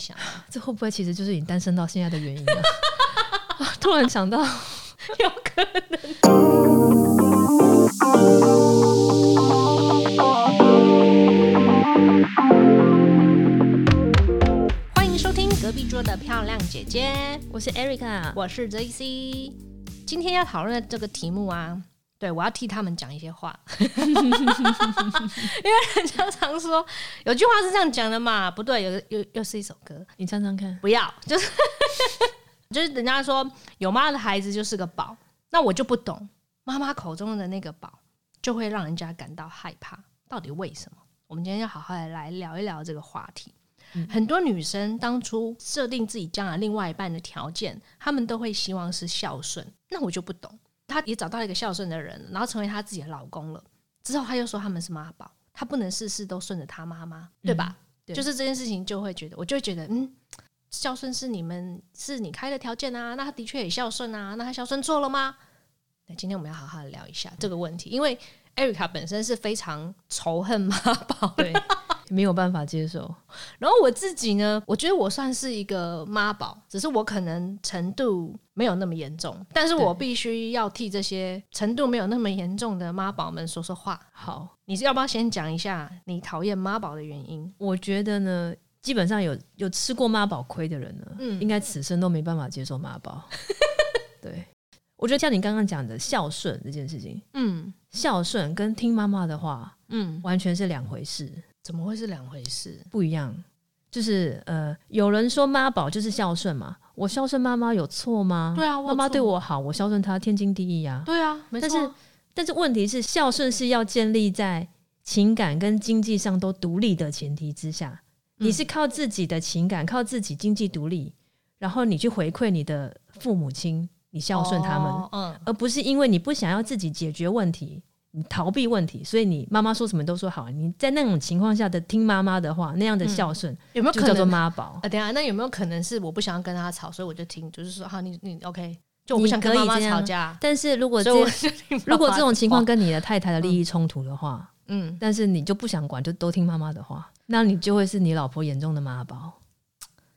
想，这会不会其实就是你单身到现在的原因啊？啊 突然想到，有可能。欢迎收听隔壁桌的漂亮姐姐，我是 Erica，我是 J C。今天要讨论的这个题目啊，对我要替他们讲一些话，因为人家常说有句话是这样讲的嘛，不对，有又又是一首歌，你唱唱看。不要，就是 就是人家说有妈的孩子就是个宝，那我就不懂妈妈口中的那个宝，就会让人家感到害怕，到底为什么？我们今天要好好的来聊一聊这个话题。很多女生当初设定自己将来另外一半的条件，她们都会希望是孝顺，那我就不懂。她也找到一个孝顺的人，然后成为她自己的老公了，之后她又说他们是妈宝，她不能事事都顺着她妈妈，对吧？对就是这件事情就会觉得，我就会觉得，嗯，孝顺是你们是你开的条件啊，那他的确也孝顺啊，那他孝顺做了吗？那今天我们要好好的聊一下这个问题，因为艾瑞卡本身是非常仇恨妈宝的对，没有办法接受。然后我自己呢，我觉得我算是一个妈宝，只是我可能程度没有那么严重，但是我必须要替这些程度没有那么严重的妈宝们说说话。好，你是要不要先讲一下你讨厌妈宝的原因？我觉得呢，基本上有有吃过妈宝亏的人呢，嗯应该此生都没办法接受妈宝。对，我觉得像你刚刚讲的孝顺这件事情，嗯孝顺跟听妈妈的话嗯，完全是两回事，怎么会是两回事？不一样。就是呃，有人说妈宝就是孝顺嘛，我孝顺妈妈有错吗？对啊我妈妈对我好，我孝顺她天经地义啊。对啊，没错啊。但是但是问题是，孝顺是要建立在情感跟经济上都独立的前提之下。嗯你是靠自己的情感，靠自己经济独立，然后你去回馈你的父母亲，你孝顺他们，哦嗯，而不是因为你不想要自己解决问题，你逃避问题，所以你妈妈说什么都说好。你在那种情况下的听妈妈的话，那样的孝顺、有没有可就叫做能？妈宝。啊，等一下，那有没有可能是我不想要跟他吵，所以我就听，就是说，好，你你 OK，就我不想跟妈妈吵架，但是如果如果这种情况跟你的太太的利益冲突的话，嗯，但是你就不想管，就都听妈妈的话，那你就会是你老婆眼中的妈宝。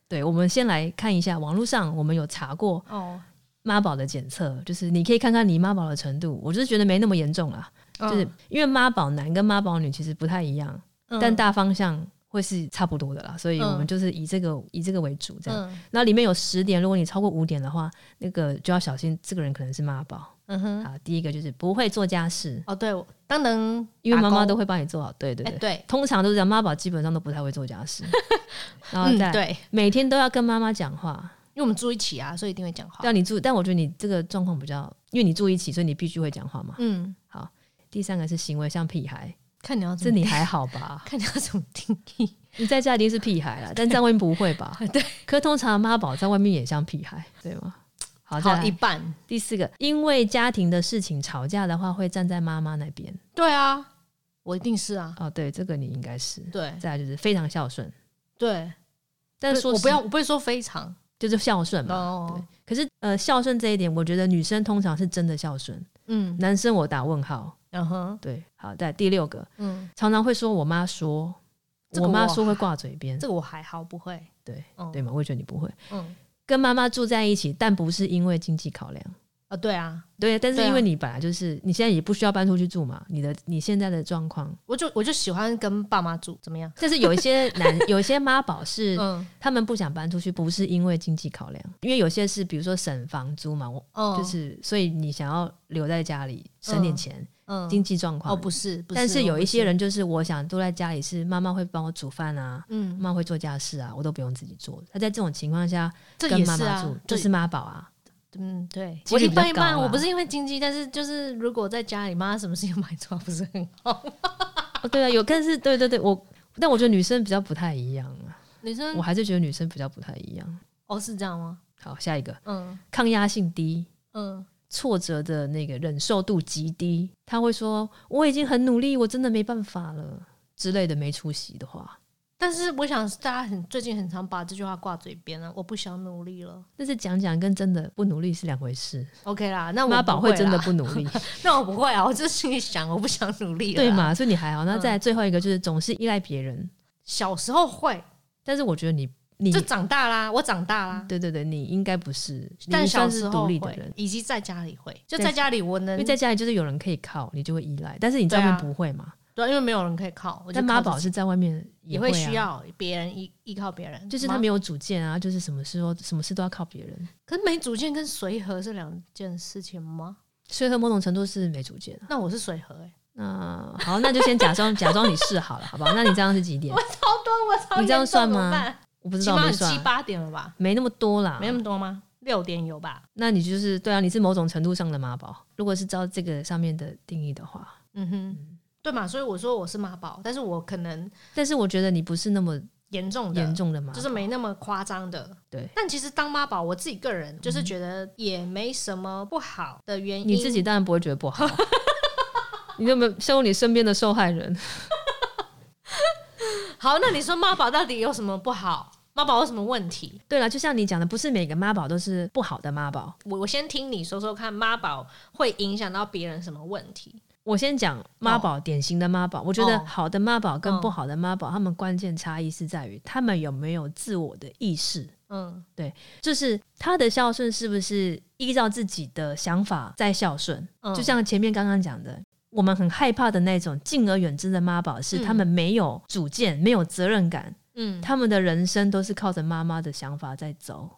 对，我们先来看一下网络上我们有查过哦，妈宝的检测，就是你可以看看你妈宝的程度。我就是觉得没那么严重啦，就是因为妈宝男跟妈宝女其实不太一样，嗯但大方向会是差不多的啦，所以嗯我们就是以这个以这个为主这样。嗯那里面有十点，如果你超过五点的话，那个就要小心，这个人可能是妈宝。嗯哼，啊，第一个就是不会做家事，哦，对，当能因为妈妈都会，帮你做好。对对哎，对，对，通常都是这样，妈宝基本上都不太会做家事，然后对，每天都要跟妈妈讲话。因为我们住一起啊，所以一定会讲话对。啊，你住，但我觉得你这个状况比较，因为你住一起，所以你必须会讲话嘛。嗯，第三个是行为像屁孩，看你要？这你还好吧 看你要怎么定义。你在家一定是屁孩了，但在外面不会吧？对。可通常妈宝在外面也像屁孩，对吗？好，再好，一半。第四个，因为家庭的事情吵架的话，会站在妈妈那边。对啊，我一定是啊。哦，对，这个你应该是。对再来就是非常孝顺，对，但是说我不要，我不会说非常就是孝顺嘛。哦。可是呃，孝顺这一点，我觉得女生通常是真的孝顺，嗯男生我打问号。嗯哼。对，好，在第六个，嗯，常常会说我妈说，这个我我妈说会挂嘴边，这个我还好，不会。对嗯。对吗？我也觉得你不会。嗯。跟妈妈住在一起，但不是因为经济考量。啊，对啊，对，但是因为你本来就是，你现在也不需要搬出去住嘛，你的你现在的状况，我就我就喜欢跟爸妈住，怎么样？但是有一些男，有一些妈宝是、嗯。他们不想搬出去，不是因为经济考量，因为有些是比如说省房租嘛，我哦，就是所以你想要留在家里省点钱，嗯经济状况。哦，不是，不但是有一些人就是我想都在家里，是妈妈会帮我煮饭啊，嗯，妈妈会做家事啊，我都不用自己做。他在这种情况下这跟妈妈住，，这就是妈宝啊。嗯，对，我一半一半，我不是因为经济，但是就是如果在家里，妈什么事情买错，不是很好。哦，对啊，有，但是对对对，我但我觉得女生比较不太一样啊，女生？我还是觉得女生比较不太一样。哦是这样吗？好，下一个。嗯。抗压性低，嗯，挫折的那个忍受度极低，他会说我已经很努力，我真的没办法了之类的没出息的话。但是我想大家很最近很常把这句话挂嘴边了，我不想努力了。但是讲讲跟真的不努力是两回事，OK 啦，那我妈宝不会会真的不努力，那我不会啊，我就心里想我不想努力了。对？嘛？所以你还好。那嗯再来最后一个就是总是依赖别人，小时候会，但是我觉得你你就长大啦，我长大啦。对对对，你应该不是，但是小时候会独立的人，，以及在家里会，就在在家里我能因为在家里就是有人可以靠，你就会依赖，但是你在外面不会嘛。对，因为没有人可以靠，但妈宝是在外面也会需，要别人依依靠别人，就是他没有主见啊，就是什么时候什么事都要靠别人。可是没主见跟随和是两件事情吗？随和某种程度是没主见的。那我是随和哎、那好，那就先假装假装你是好了，好不好？那你这样是几点？我超多我超你这样算吗？我不知起码七道没算，八点了吧？没那么多啦，没那么多吗？六点有吧？那你就是对啊，你是某种程度上的妈宝。如果是照这个上面的定义的话，嗯哼，对嘛？所以我说我是妈宝，但是我可能但是我觉得你不是那么严重的严重的嘛，就是没那么夸张的。对，但其实当妈宝，我自己个人就是觉得也没什么不好的原因。你自己当然不会觉得不好。你有没有像过你身边的受害人？好，那你说妈宝到底有什么不好？妈宝有什么问题？对了，就像你讲的，不是每个妈宝都是不好的妈宝。我我先听你说说看，妈宝会影响到别人什么问题？我先讲妈宝，典型的妈宝。我觉得哦好的妈宝跟嗯不好的妈宝，他们关键差异是在于他们有没有自我的意识，嗯对就是他的孝顺是不是依照自己的想法在孝顺。嗯，就像前面刚刚讲的，我们很害怕的那种敬而远之的妈宝，是嗯他们没有主见、没有责任感，嗯他们的人生都是靠着妈妈的想法在走。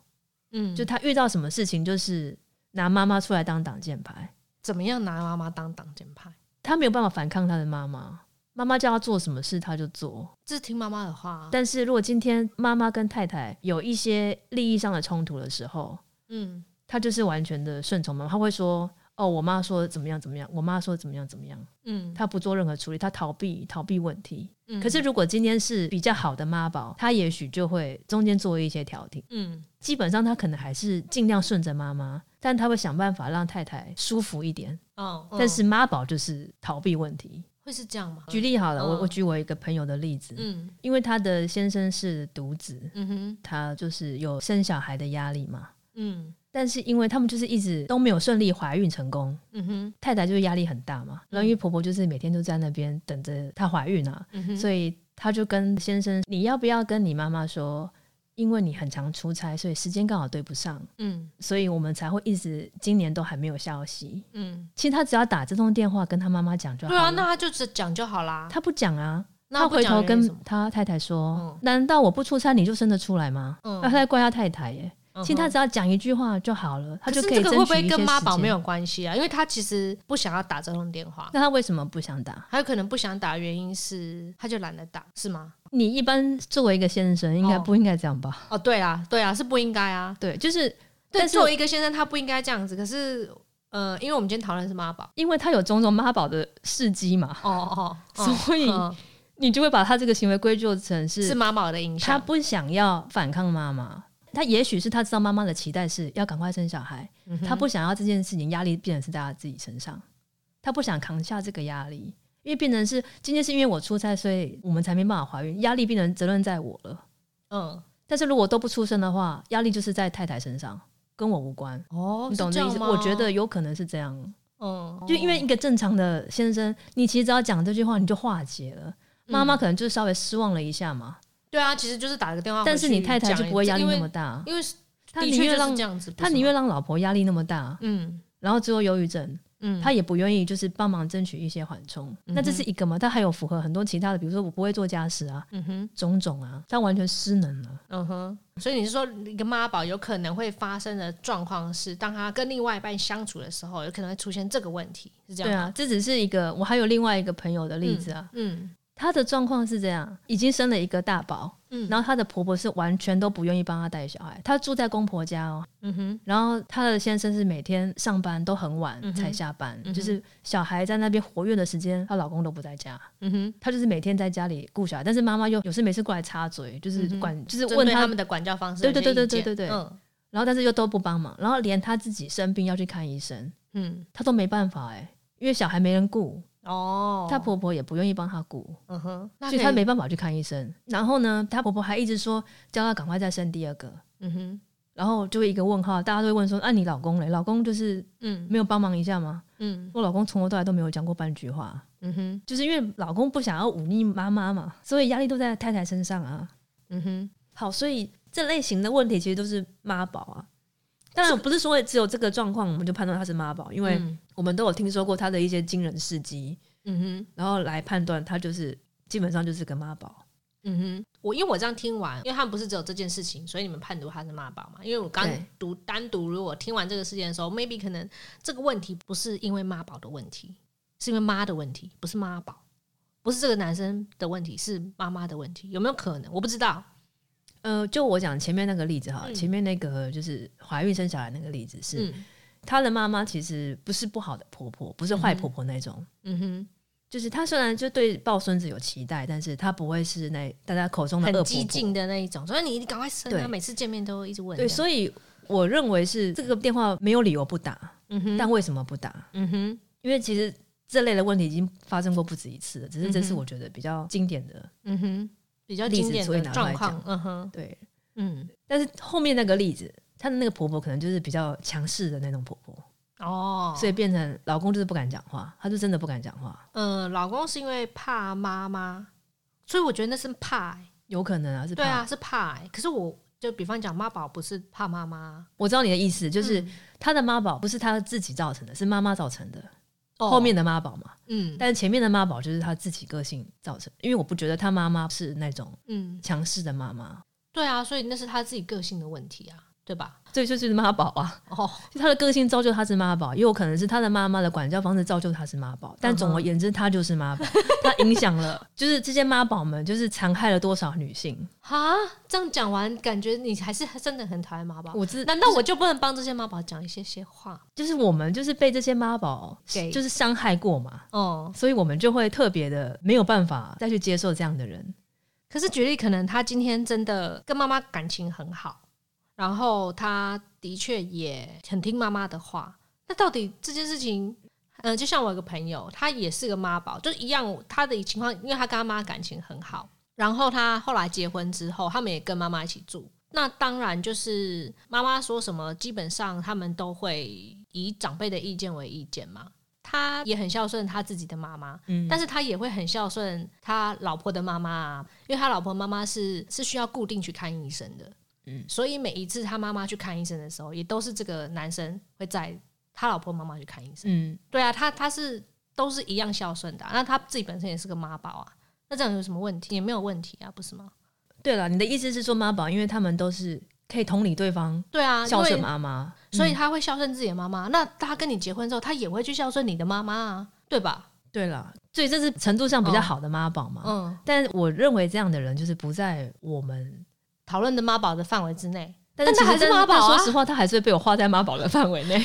嗯，就他遇到什么事情，就是拿妈妈出来当挡箭牌，怎么样拿妈妈当挡箭牌？他没有办法反抗他的妈妈。妈妈叫他做什么事，他就做。这是听妈妈的话啊。但是如果今天妈妈跟太太有一些利益上的冲突的时候，嗯他就是完全的顺从妈妈。他会说：“哦，我妈说怎么样怎么样，我妈说怎么样怎么样。”嗯，他不做任何处理，她逃避逃避问题。嗯可是如果今天是比较好的妈宝，她也许就会中间做一些调停。嗯基本上她可能还是尽量顺着妈妈，但她会想办法让太太舒服一点。哦，嗯但是妈宝就是逃避问题。会是这样吗？举例好了，我嗯我举我一个朋友的例子，嗯因为他的先生是独子，嗯哼他就是有生小孩的压力嘛。嗯但是因为他们就是一直都没有顺利怀孕成功，嗯哼太太就是压力很大嘛。然后因为婆婆就是每天都在那边等着她怀孕啊，嗯哼，所以她就跟先生：“你要不要跟你妈妈说？因为你很常出差，所以时间刚好对不上，嗯所以我们才会一直今年都还没有消息。嗯，其实他只要打这通电话跟他妈妈讲就好了。对啊，那他就只讲就好啦。他不讲啊，那他回头跟讲原因是什么他太太说：嗯难道我不出差你就生得出来吗？嗯那他在怪他太太耶。嗯其实他只要讲一句话就好了，他可就是可以这个会不会跟妈宝没有关系啊？因为他其实不想要打这通电话，那他为什么不想打？还有可能不想打的原因是他就懒得打，是吗？你一般作为一个先生，应该哦不应该这样吧？哦，对啊，对啊，是不应该啊。对，就是，但是作为一个先生，他不应该这样子。可是，呃，因为我们今天讨论是妈宝，因为他有种种妈宝的事迹嘛，哦哦，哦所以嗯你就会把他这个行为归咎成是是妈宝的影响他。不想要反抗妈妈，他也许是他知道妈妈的期待是要赶快生小孩，嗯他不想要这件事情压力变成是在他自己身上，他不想扛下这个压力，因为变成是今天是因为我出差，所以我们才没办法怀孕，压力变成责任在我了。嗯，但是如果都不出生的话，压力就是在太太身上，跟我无关。哦，你懂这意思？吗我觉得，有可能是这样，嗯，就因为一个正常的先生，你其实只要讲这句话，你就化解了。妈妈可能就稍微失望了一下嘛，对啊，其实就是打个电话但是你太太就不会压力那么因为大，因为他宁愿让这样子，他宁愿让老婆压力那么大，嗯然后之后忧郁症，嗯，他也不愿意就是帮忙争取一些缓冲。那这是一个嘛？他还有符合很多其他的，比如说我不会做家事啊，嗯哼种种啊，他完全失能了。嗯哼，所以你是说一个妈宝有可能会发生的状况是，当他跟另外一半相处的时候，有可能会出现这个问题，是这样吗？对啊，这只是一个，我还有另外一个朋友的例子啊，嗯她的状况是这样，已经生了一个大宝，嗯。然后她的婆婆是完全都不愿意帮她带小孩，她住在公婆家哦，嗯哼。然后她的先生是每天上班都很晚才下班，嗯就是小孩在那边活跃的时间，她老公都不在家，嗯哼，她就是每天在家里顾小孩，但是妈妈又有事没事过来插嘴，就是管，就是问他们的管教方式对对对对对对对。嗯。然后但是又都不帮忙，然后连她自己生病要去看医生，嗯。她都没办法哎、因为小孩没人顾，哦，她婆婆也不愿意帮她顾，嗯哼，那所以她没办法去看医生。然后呢，她婆婆还一直说叫她赶快再生第二个，嗯哼。然后就会一个问号，大家都会问说：“啊，你老公嘞？老公就是嗯。没有帮忙一下吗？”嗯。我老公从头到尾都没有讲过半句话，嗯哼。就是因为老公不想要忤逆妈妈嘛，所以压力都在太太身上啊。嗯哼。好，所以这类型的问题其实都是妈宝啊。当然不是说只有这个状况我们就判断他是妈宝，因为嗯我们都有听说过他的一些惊人事迹，嗯哼。然后来判断他就是基本上就是个妈宝。嗯哼，我因为我这样听完，因为他们不是只有这件事情，所以你们判读他是妈宝嘛？因为我刚读单独，如果听完这个事件的时候，maybe 可能这个问题不是因为妈宝的问题，是因为妈的问题，不是妈宝，不是这个男生的问题，是妈妈的问题，有没有可能？我不知道。呃，就我讲前面那个例子哈，嗯前面那个就是怀孕生小孩那个例子是，嗯她的妈妈其实不是不好的婆婆，不是坏婆婆那种。嗯哼，就是她虽然就对抱孙子有期待，但是她不会是那大家口中的恶很激进的那一种，所以你赶快生她！每次见面都一直问。对，所以我认为是这个电话没有理由不打，嗯哼，但为什么不打？嗯哼，因为其实这类的问题已经发生过不止一次了，只是这是我觉得比较经典的。嗯哼，比较例子经典所以拿出来的状况讲。嗯哼，对，嗯，但是后面那个例子，她的那个婆婆可能就是比较强势的那种婆婆，哦，所以变成老公就是不敢讲话，她就真的不敢讲话，嗯，老公是因为怕妈妈，所以我觉得那是怕、欸。有可能啊，是怕对啊，，是怕、欸。可是我就比方讲，妈宝不是怕妈妈，我知道你的意思，就是嗯她的妈宝不是她自己造成的，是妈妈造成的，哦后面的妈宝嘛。嗯。但是前面的妈宝就是他自己个性造成，因为我不觉得他妈妈是那种嗯，强势的妈妈，对啊，所以那是他自己个性的问题啊，对吧？对就是妈宝啊。哦，就她的个性造就他是妈宝，也有可能是他的妈妈的管教方式造就他是妈宝。但总而言之，他就是妈宝，他影响了，就是这些妈宝们，就是残害了多少女性。哈，这样讲完，感觉你还是真的很讨厌妈宝。我知，难道我就不能帮这些妈宝讲一些些话？就是我们就是被这些妈宝给就是伤害过嘛，哦、所以我们就会特别的没有办法再去接受这样的人。可是举例，可能他今天真的跟妈妈感情很好，然后他的确也很听妈妈的话。那到底这件事情，呃，就像我有个朋友，他也是个妈宝，就一样，他的情况，因为他跟他妈感情很好，然后他后来结婚之后，他们也跟妈妈一起住。那当然就是妈妈说什么，基本上他们都会以长辈的意见为意见嘛。他也很孝顺他自己的妈妈，嗯，但是他也会很孝顺他老婆的妈妈啊，因为他老婆妈妈是是需要固定去看医生的，嗯所以每一次他妈妈去看医生的时候，也都是这个男生会载他老婆妈妈去看医生。嗯，对啊，他他是都是一样孝顺的啊、那他自己本身也是个妈宝啊，那这样有什么问题？也没有问题啊，不是吗？对了，你的意思是说妈宝，因为他们都是可以同理对方，对啊，孝顺妈妈，所以嗯他会孝顺自己的妈妈。那他跟你结婚之后，他也会去孝顺你的妈妈啊，对吧？对了，所以这是程度上比较好的妈宝嘛。嗯，但我认为这样的人就是不在我们，讨论的妈宝的范围之内。但是还是妈宝啊说实话，他还是被我划在妈宝的范围内。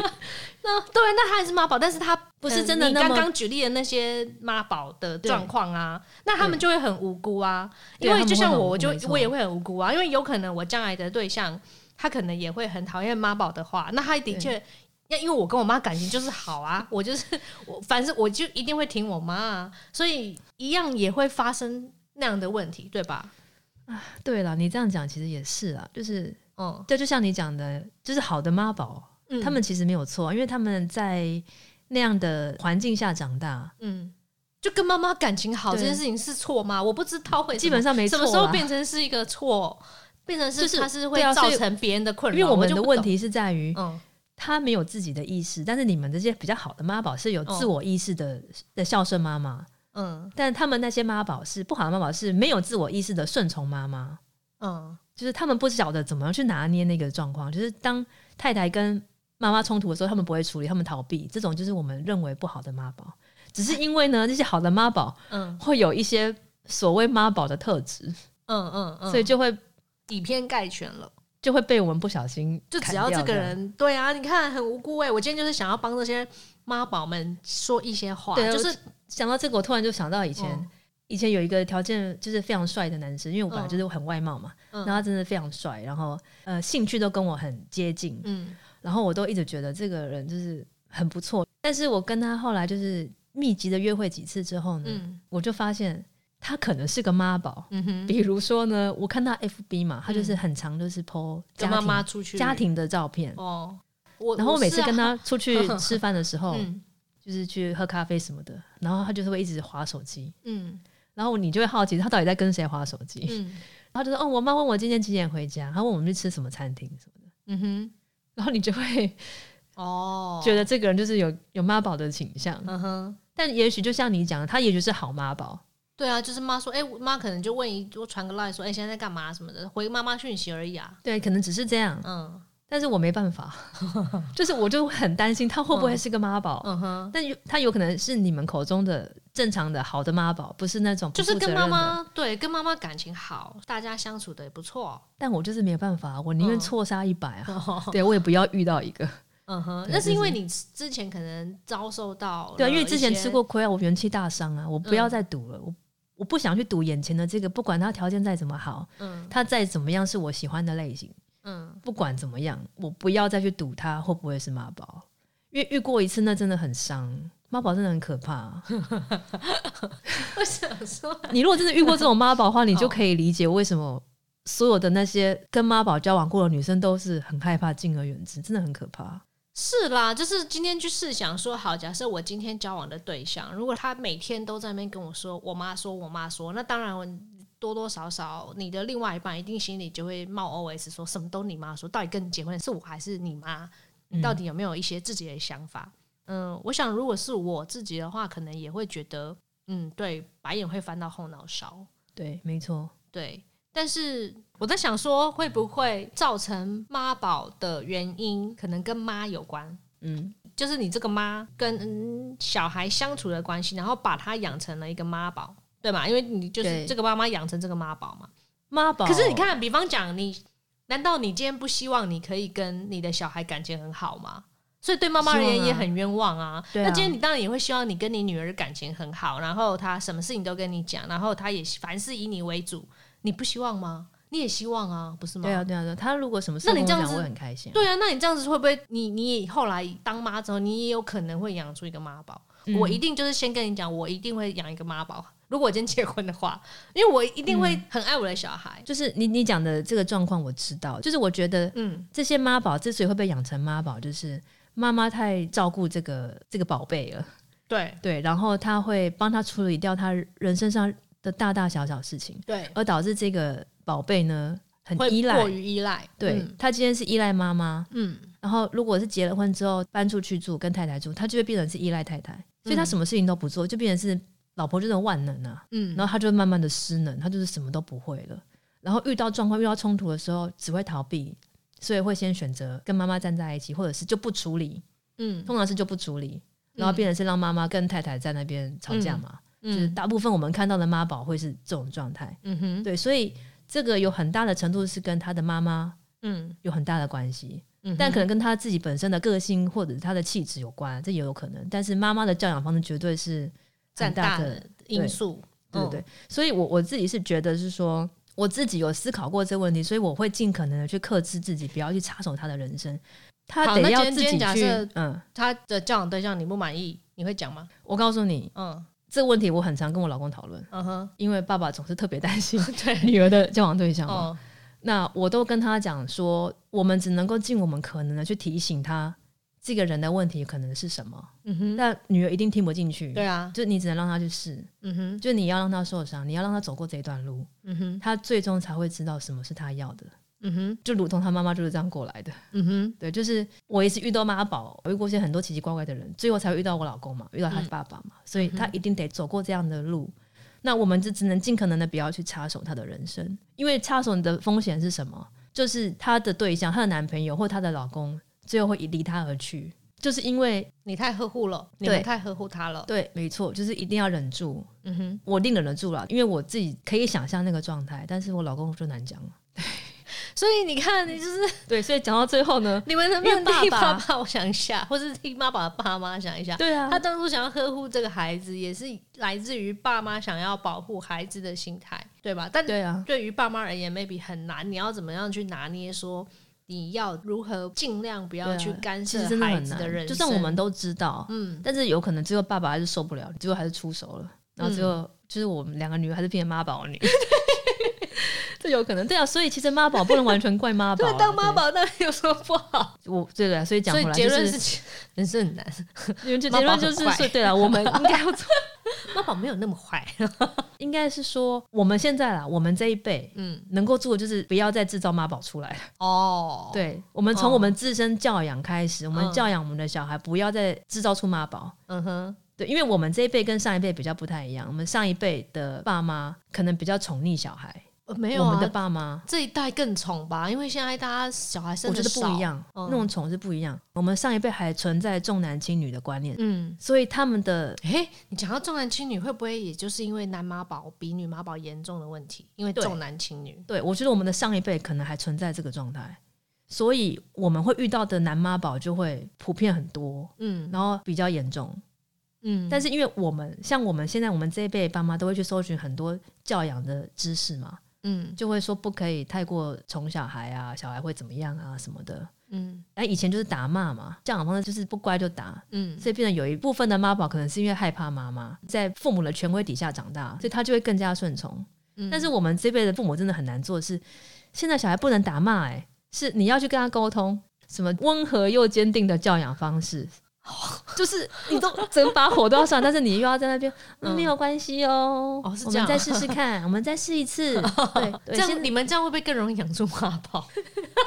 那对，那他还是妈宝，但是他不是真的那么刚刚举例的那些妈宝的状况啊，那他们就会很无辜啊。因为就像我，我就我也会很无辜啊，因为有可能我将来的对象，他可能也会很讨厌妈宝的话，那他的确。那因为我跟我妈感情就是好啊，我就是我，反正我就一定会挺我妈啊，所以一样也会发生那样的问题，对吧？对了，你这样讲其实也是啊，就是嗯，对，就像你讲的，就是好的妈宝，嗯他们其实没有错，因为他们在那样的环境下长大，嗯，就跟妈妈感情好这件事情是错吗？我不知道会基本上没错啦。什么时候变成是一个错，变成是他是它是会造成别人的困扰？因为我们的问题是在于，嗯他没有自己的意识，但是你们这些比较好的妈宝是有自我意识的、的孝顺妈妈，嗯。但他们那些妈宝是不好的妈宝是没有自我意识的顺从妈妈，嗯。就是他们不晓得怎么样去拿捏那个状况，就是当太太跟妈妈冲突的时候，他们不会处理，他们逃避，这种就是我们认为不好的妈宝。只是因为呢，这些好的妈宝嗯。会有一些所谓妈宝的特质，嗯嗯嗯，所以就会以偏概全了。就会被我们不小心就只要这个人，对啊，你看很无辜哎、我今天就是想要帮这些妈宝们说一些话，对啊就是想到这个，我突然就想到以前，嗯。以前有一个条件就是非常帅的男生，因为我本来就是很外貌嘛，嗯。然后他真的非常帅，然后呃兴趣都跟我很接近，嗯。然后我都一直觉得这个人就是很不错。但是我跟他后来就是密集的约会几次之后呢，嗯。我就发现他可能是个妈宝。嗯哼，比如说呢，我看他 FB 嘛，他就是很常就是 PO 家跟妈庭妈出去家庭的照片，哦，我然后我每次跟他 出去吃饭的时候，嗯。就是去喝咖啡什么的，然后他就是会一直划手机，嗯。然后你就会好奇他到底在跟谁划手机，嗯。然后就说：“哦，我妈问我今天几点回家，她问我们去吃什么餐厅什么的。嗯哼，”然后你就会 哦，觉得这个人就是有有妈宝的倾向，嗯哼，但也许就像你讲的，他也许是好妈宝，对啊，就是妈说，哎、妈可能就问一，就传个 line 说，哎、现在在干嘛？什么的，回妈妈讯息而已啊。对，可能只是这样，嗯但是我没办法，就是我就很担心他会不会是个妈宝，嗯哼，但有他有可能是你们口中的正常的好的妈宝，不是那种就是跟妈妈对跟妈妈感情好，大家相处的也不错。但我就是没有办法，我宁愿嗯错杀一百啊！对我也不要遇到一个。嗯哼，那是因为你之前可能遭受到对啊，因为之前吃过亏啊，我元气大伤啊，我不要嗯。再赌了，我我不想去赌眼前的这个，不管他条件再怎么好，嗯。他再怎么样是我喜欢的类型，嗯不管怎么样，我不要再去赌他会不会是妈宝，因为遇过一次那真的很伤，妈宝真的很可怕。我想说，你如果真的遇过这种妈宝的话，你就哦可以理解为什么所有的那些跟妈宝交往过的女生都是很害怕敬而远之，真的很可怕。是啦，就是今天去试想说，好，假设我今天交往的对象，如果他每天都在那边跟我说，我妈说，我妈说，那当然我多多少少你的另外一半一定心里就会冒 OS 说，什么都你妈说，到底跟你结婚是我还是你妈？你到底有没有一些自己的想法？嗯，我想如果是我自己的话，可能也会觉得，嗯，对，白眼会翻到后脑勺。对，没错。对，但是我在想说，会不会造成妈宝的原因，可能跟妈有关？嗯，就是你这个妈跟、嗯、小孩相处的关系，然后把他养成了一个妈宝，对嘛？因为你就是对这个妈妈养成这个妈宝嘛。妈宝。可是你，看，比方讲你，难道你今天不希望你可以跟你的小孩感情很好吗？所以对妈妈而言也很冤枉啊。啊那今天你当然也会希望你跟你女儿感情很好，然后她什么事情都跟你讲，然后她也凡事以你为主，你不希望吗？你也希望啊，不是吗？对啊，对啊，对啊。他如果什么事那你这样子会很开心。对啊，那你这样子会不会你你后来当妈之后，你也有可能会养出一个妈宝？嗯我一定就是先跟你讲，我一定会养一个妈宝。如果我今天结婚的话，因为我一定会很爱我的小孩。就是你你讲的这个状况，我知道。就是我觉得嗯这些妈宝之所以会被养成妈宝，就是妈妈太照顾这个这个宝贝了，对对，然后他会帮他处理掉他人身上的大大小小事情，对，而导致这个宝贝呢很依赖过。于依赖。对、嗯他今天是依赖妈妈，嗯然后如果是结了婚之后搬出去住，跟太太住，他就会变成是依赖太太，所以他嗯什么事情都不做，就变成是老婆就是万能啊。嗯，然后他就会慢慢的失能，他就是什么都不会了。然后遇到状况、遇到冲突的时候，只会逃避，所以会先选择跟妈妈站在一起，或者是就不处理，嗯。通常是就不处理，然后变成是让妈妈跟太太在那边吵架嘛。就是嗯大部分我们看到的妈宝会是这种状态，嗯哼。对，所以这个有很大的程度是跟他的妈妈嗯。有很大的关系，嗯，但可能跟他自己本身的个性或者是他的气质有关，这也有可能。但是妈妈的教养方式绝对是占大的因素。对不对？所以我我自己是觉得是说，我自己有思考过这个问题，所以我会尽可能的去克制自己，不要去插手他的人生。他得要自己去设，嗯，他的交往对象你不满意，你会讲吗？我告诉你，嗯这个问题我很常跟我老公讨论，嗯哼，因为爸爸总是特别担心 对，女儿的交往对象嘛。哦那我都跟他讲说，我们只能够尽我们可能的去提醒他这个人的问题可能是什么，嗯哼，但女儿一定听不进去。对啊，就你只能让她去试，嗯哼。就你要让她受伤，你要让她走过这一段路，嗯哼。她最终才会知道什么是她要的。嗯哼。就如同她妈妈就是这样过来的。嗯哼。对，就是我也是遇到妈宝，我遇过一些很多奇奇怪怪的人，最后才会遇到我老公嘛，遇到他爸爸嘛，所以他一定得走过这样的路。那我们就只能尽可能的不要去插手他的人生，因为插手你的风险是什么？就是他的对象，他的男朋友或他的老公，最后会离他而去，就是因为你太呵护了，你们太呵护他了。对，没错，就是一定要忍住。嗯哼，我一定忍得住了，因为我自己可以想象那个状态，但是我老公就难讲了。所以你看，你就是 对，所以讲到最后呢，你们能不能替爸爸我想一下，或是替妈妈的爸妈想一下？对啊，他当初想要呵护这个孩子，也是来自于爸妈想要保护孩子的心态，对吧？但对啊，对于爸妈而言，maybe 很难，你要怎么样去拿捏说？你要如何尽量不要去干涉孩子的人生？就算我们都知道，嗯，但是有可能最后爸爸还是受不了，最后还是出手了，然后最后、就是我们两个女儿还是变成妈宝女，这有可能。对啊，所以其实妈宝不能完全怪妈宝啊，对，当妈宝那有什么不好？我对的，所以讲所以回来就结论是，人生很难。因为就妈结论就是 对了，我们 应该要做，妈宝没有那么坏。应该是说我们现在啦，我们这一辈嗯，能够做的就是不要再制造妈宝出来了。哦，，对，我们从哦我们自身教养开始，我们嗯教养我们的小孩，不要再制造出妈宝。嗯哼，对，因为我们这一辈跟上一辈比较不太一样，我们上一辈的爸妈可能比较宠溺小孩，呃没有我们的啊，爸妈。这一代更宠吧，因为现在大家小孩生我觉的得不一样，嗯。那种宠是不一样。我们上一辈还存在重男轻女的观念，嗯，所以他们的诶，你讲到重男轻女，会不会也就是因为男妈宝比女妈宝严重的问题？因为重男轻女，对我觉得我们的上一辈可能还存在这个状态，所以我们会遇到的男妈宝就会普遍很多，嗯。然后比较严重。嗯，但是因为我们像我们现在我们这一辈爸妈都会去搜寻很多教养的知识嘛，嗯就会说不可以太过宠小孩啊，小孩会怎么样啊什么的。嗯哎，以前就是打骂嘛，教养方式就是不乖就打，嗯所以变成有一部分的妈宝可能是因为害怕妈妈在父母的权威底下长大，所以他就会更加顺从。嗯但是我们这辈的父母真的很难做的是，现在小孩不能打骂，哎，是你要去跟他沟通，什么温和又坚定的教养方式。就是你都整把火都要上，但是你又要在那边、嗯、嗯没有关系哦，哦是这样我们再试试看，我们再试一次，对，对这样你们这样会不会更容易养出妈宝？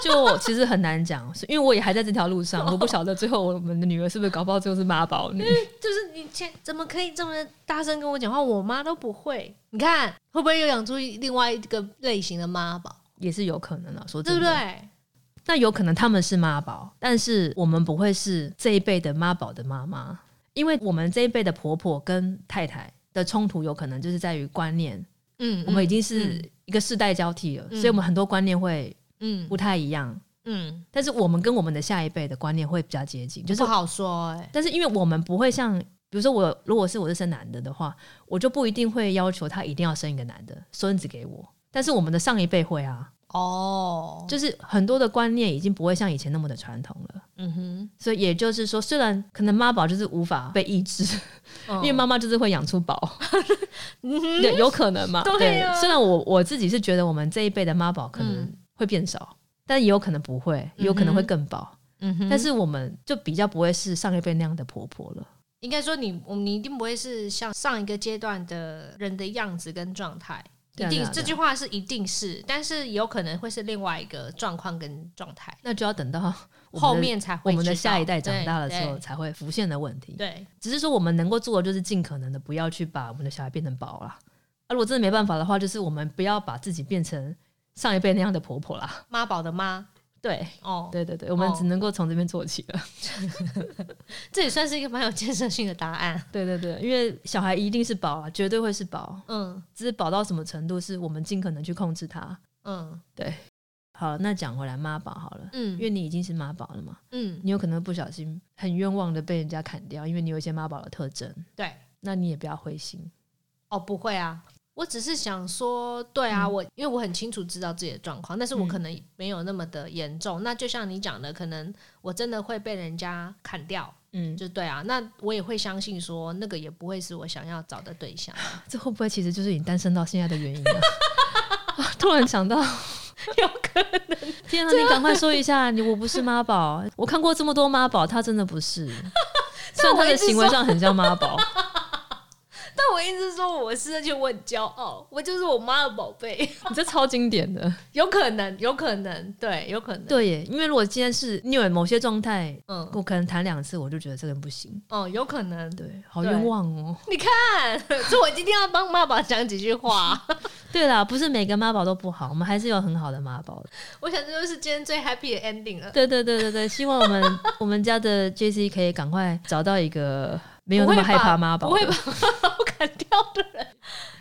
就其实很难讲，是因为我也还在这条路上，我不晓得最后我们的女儿是不是搞不好最后是妈宝女。就是你前怎么可以这么大声跟我讲话？我妈都不会。你看会不会又养出另外一个类型的妈宝？也是有可能啊，说对不对？那有可能他们是妈宝，但是我们不会是这一辈的妈宝的妈妈，因为我们这一辈的婆婆跟太太的冲突有可能就是在于观念，嗯我们已经是嗯一个世代交替了，嗯所以我们很多观念会嗯不太一样。嗯，但是我们跟我们的下一辈的观念会比较接近，就是不好说哎、但是因为我们不会像，比如说我如果是我是生男的的话，我就不一定会要求他一定要生一个男的孙子给我。但是我们的上一辈会啊，哦，就是很多的观念已经不会像以前那么的传统了。嗯哼，所以也就是说，虽然可能妈宝就是无法被抑制，嗯。因为妈妈就是会养出宝，嗯对，有可能嘛？对啊。虽然我我自己是觉得我们这一辈的妈宝可能嗯。会变少，但也有可能不会，也有可能会更饱。嗯哼，但是我们就比较不会是上一辈那样的婆婆了。应该说你，我你一定不会是像上一个阶段的人的样子跟状态，一定这句话是一定是，但是有可能会是另外一个状况跟状态，那就要等到后面才会我们的下一代长大了之后才会浮现的问题。对，只是说我们能够做的就是尽可能的不要去把我们的小孩变成宝啦。啊，如果真的没办法的话，就是我们不要把自己变成上一辈那样的婆婆啦。妈宝的妈对，哦，对对对，我们哦只能够从这边做起了。这也算是一个蛮有建设性的答案。对对对，因为小孩一定是宝啊，绝对会是宝，嗯只是宝到什么程度，是我们尽可能去控制它。嗯对，好，那讲回来妈宝好了，嗯因为你已经是妈宝了嘛，嗯，你有可能不小心很冤枉的被人家砍掉，因为你有一些妈宝的特征，对。那你也不要灰心。哦，不会啊，我只是想说，对啊，嗯我因为我很清楚知道自己的状况，但是我嗯可能没有那么的严重。那就像你讲的，可能我真的会被人家砍掉，嗯，就对啊。那我也会相信说，那个也不会是我想要找的对象。这会不会其实就是你单身到现在的原因啊？啊 突然想到，有可能，天啊！你赶快说一下，你我不是妈宝，我看过这么多妈宝，他真的不是。虽然他的行为上很像妈宝，但我一直说我是，而且我很骄傲，我就是我妈的宝贝。你这超经典的。有可能，有可能，对，有可能，，对耶，因为如果今天是你有某些状态，嗯，我可能谈两次，我就觉得这个人不行。哦，有可能。对，好冤枉哦。你看，所以我今天要帮妈宝讲几句话。对啦，不是每个妈宝都不好，我们还是有很好的妈宝的。我想这就是今天最 happy 的 ending 了。对对对对对，希望我们我们家的 J C 可以赶快找到一个没有那么害怕妈宝不会把妈宝 砍掉的人，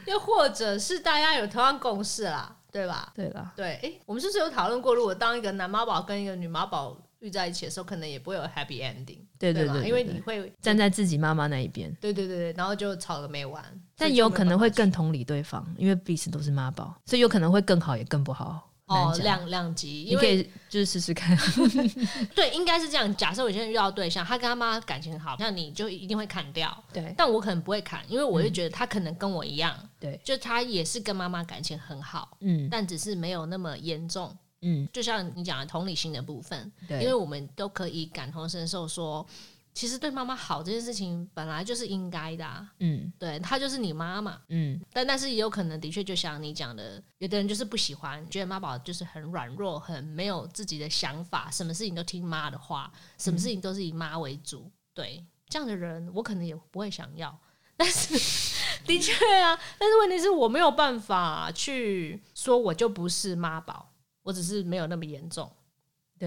又或者是大家有同样共识啦，对吧？对啦，对，诶，我们是不是有讨论过，如果当一个男妈宝跟一个女妈宝遇在一起的时候，可能也不会有 happy ending，吧？对对对，因为你会站在自己妈妈那一边，对对对对，然后就吵个没完，但有可能会更同理对方，因为彼此都是妈宝，所以有可能会更好也更不好。哦两两极，因为就是试试看。对应该是这样。假设我现在遇到对象，他跟他妈感情好，那你就一定会砍掉。对但我可能不会砍，因为我就觉得他可能跟我一样，对，就他也是跟妈妈感情很好，嗯但只是没有那么严重。嗯，就像你讲的同理心的部分，对，因为我们都可以感同身受说，其实对妈妈好这件事情本来就是应该的、啊，嗯对，她就是你妈妈。嗯，但但是也有可能，的确就像你讲的，有的人就是不喜欢，觉得妈宝就是很软弱，很没有自己的想法，什么事情都听妈的话，什么事情都是以妈为主。对，这样的人我可能也不会想要。但是 的确啊，但是问题是我没有办法去说我就不是妈宝，我只是没有那么严重。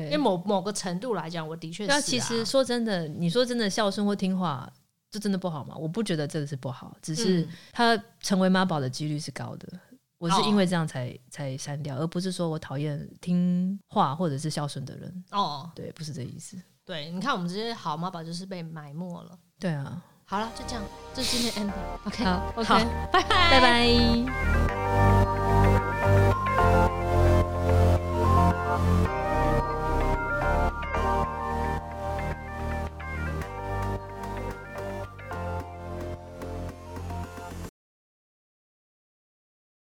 因为。某某个程度来讲，我的确是、啊。那其实说真的，你说真的孝顺或听话，这真的不好吗？我不觉得这个是不好，只是嗯他成为妈宝的几率是高的。我是哦因为这样才、才删掉，而不是说我讨厌听话或者是孝顺的人。哦，对，不是这意思。对，你看我们这些好妈宝就是被埋没了。对啊，好了，就这样，这是今天 ending。OK，好 OK，好拜拜，拜拜。